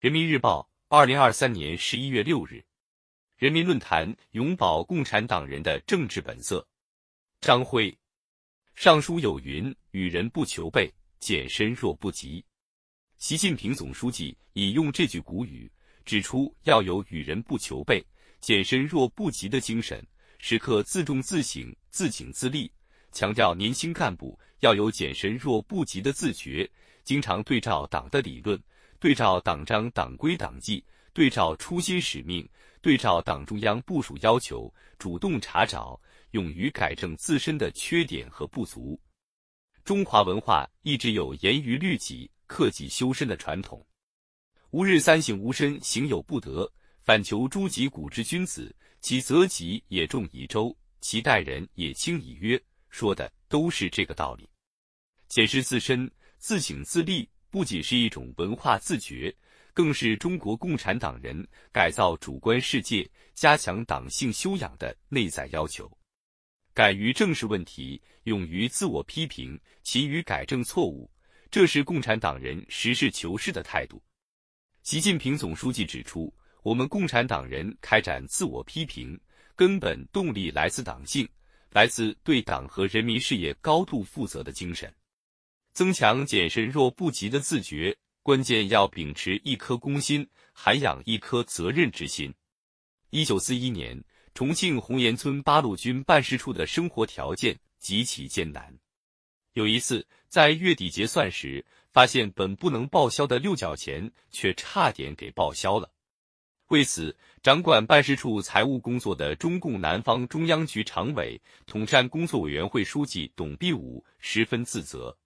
人民日报，二零二三年十一月六日。人民论坛：永葆共产党人的政治本色。张辉，上书有云：“与人不求备，俭身若不及。”习近平总书记引用这句古语，指出要有与人不求备、俭身若不及的精神，时刻自重自省、自警自立，强调年轻干部要有俭身若不及的自觉，经常对照党的理论。对照党章、党规、党纪，对照初心使命，对照党中央部署要求，主动查找，勇于改正自身的缺点和不足。中华文化一直有严于律己、克己修身的传统。吾日三省吾身，行有不得，反求诸己古之君子，其责己也重以周，其待人也轻以约，说的都是这个道理。检视自身，自省自立。不仅是一种文化自觉，更是中国共产党人改造主观世界、加强党性修养的内在要求。敢于正视问题，勇于自我批评，勤于改正错误，这是共产党人实事求是的态度。习近平总书记指出，我们共产党人开展自我批评，根本动力来自党性，来自对党和人民事业高度负责的精神。增强俭慎若不及的自觉，关键要秉持一颗公心，涵养一颗责任之心。一九四一年，重庆红岩村八路军办事处的生活条件极其艰难。有一次，在月底结算时，发现本不能报销的六角钱却差点给报销了。为此，掌管办事处财务工作的中共南方中央局常委、统战工作委员会书记董必武十分自责。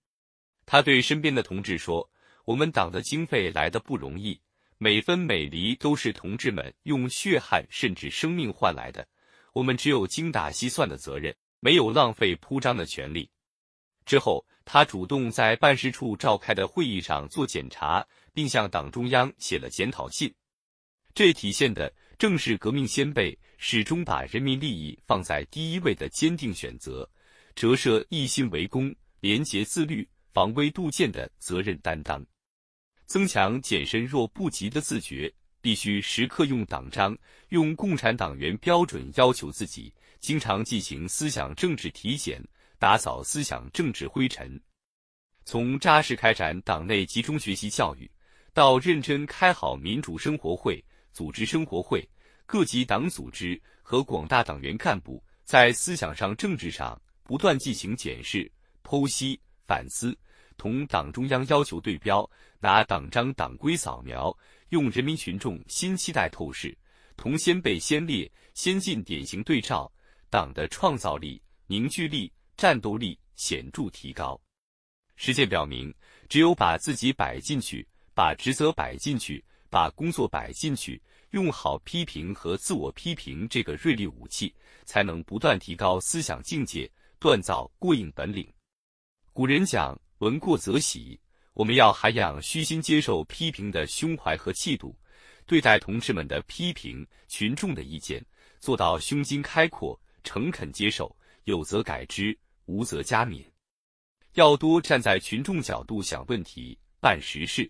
他对身边的同志说：“我们党的经费来的不容易，每分每厘都是同志们用血汗甚至生命换来的。我们只有精打细算的责任，没有浪费铺张的权利。”之后，他主动在办事处召开的会议上做检查，并向党中央写了检讨信。这体现的正是革命先辈始终把人民利益放在第一位的坚定选择，折射一心为公、廉洁自律。防微杜渐的责任担当，增强俭身若不及的自觉，必须时刻用党章、用共产党员标准要求自己，经常进行思想政治体检，打扫思想政治灰尘。从扎实开展党内集中学习教育，到认真开好民主生活会、组织生活会，各级党组织和广大党员干部在思想上、政治上不断进行检视、剖析、反思。同党中央要求对标，拿党章党规扫描，用人民群众新期待透视，同先辈先烈先进典型对照，党的创造力、凝聚力、战斗力显著提高。实践表明，只有把自己摆进去，把职责摆进去，把工作摆进去，用好批评和自我批评这个锐利武器，才能不断提高思想境界，锻造过硬本领。古人讲。闻过则喜，我们要涵养虚心接受批评的胸怀和气度，对待同志们的批评、群众的意见，做到胸襟开阔、诚恳接受，有则改之，无则加勉。要多站在群众角度想问题、办实事，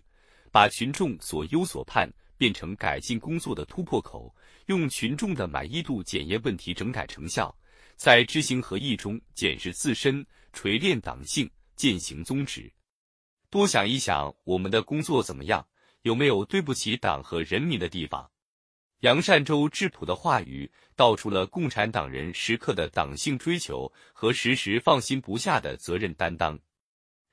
把群众所忧所盼变成改进工作的突破口，用群众的满意度检验问题整改成效，在知行合一中检视自身，锤炼党性。践行宗旨，多想一想我们的工作怎么样，有没有对不起党和人民的地方？杨善洲质朴的话语，道出了共产党人时刻的党性追求和时时放心不下的责任担当。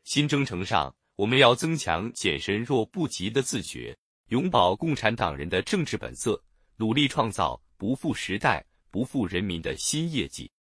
新征程上，我们要增强俭身若不及的自觉，永葆共产党人的政治本色，努力创造不负时代、不负人民的新业绩。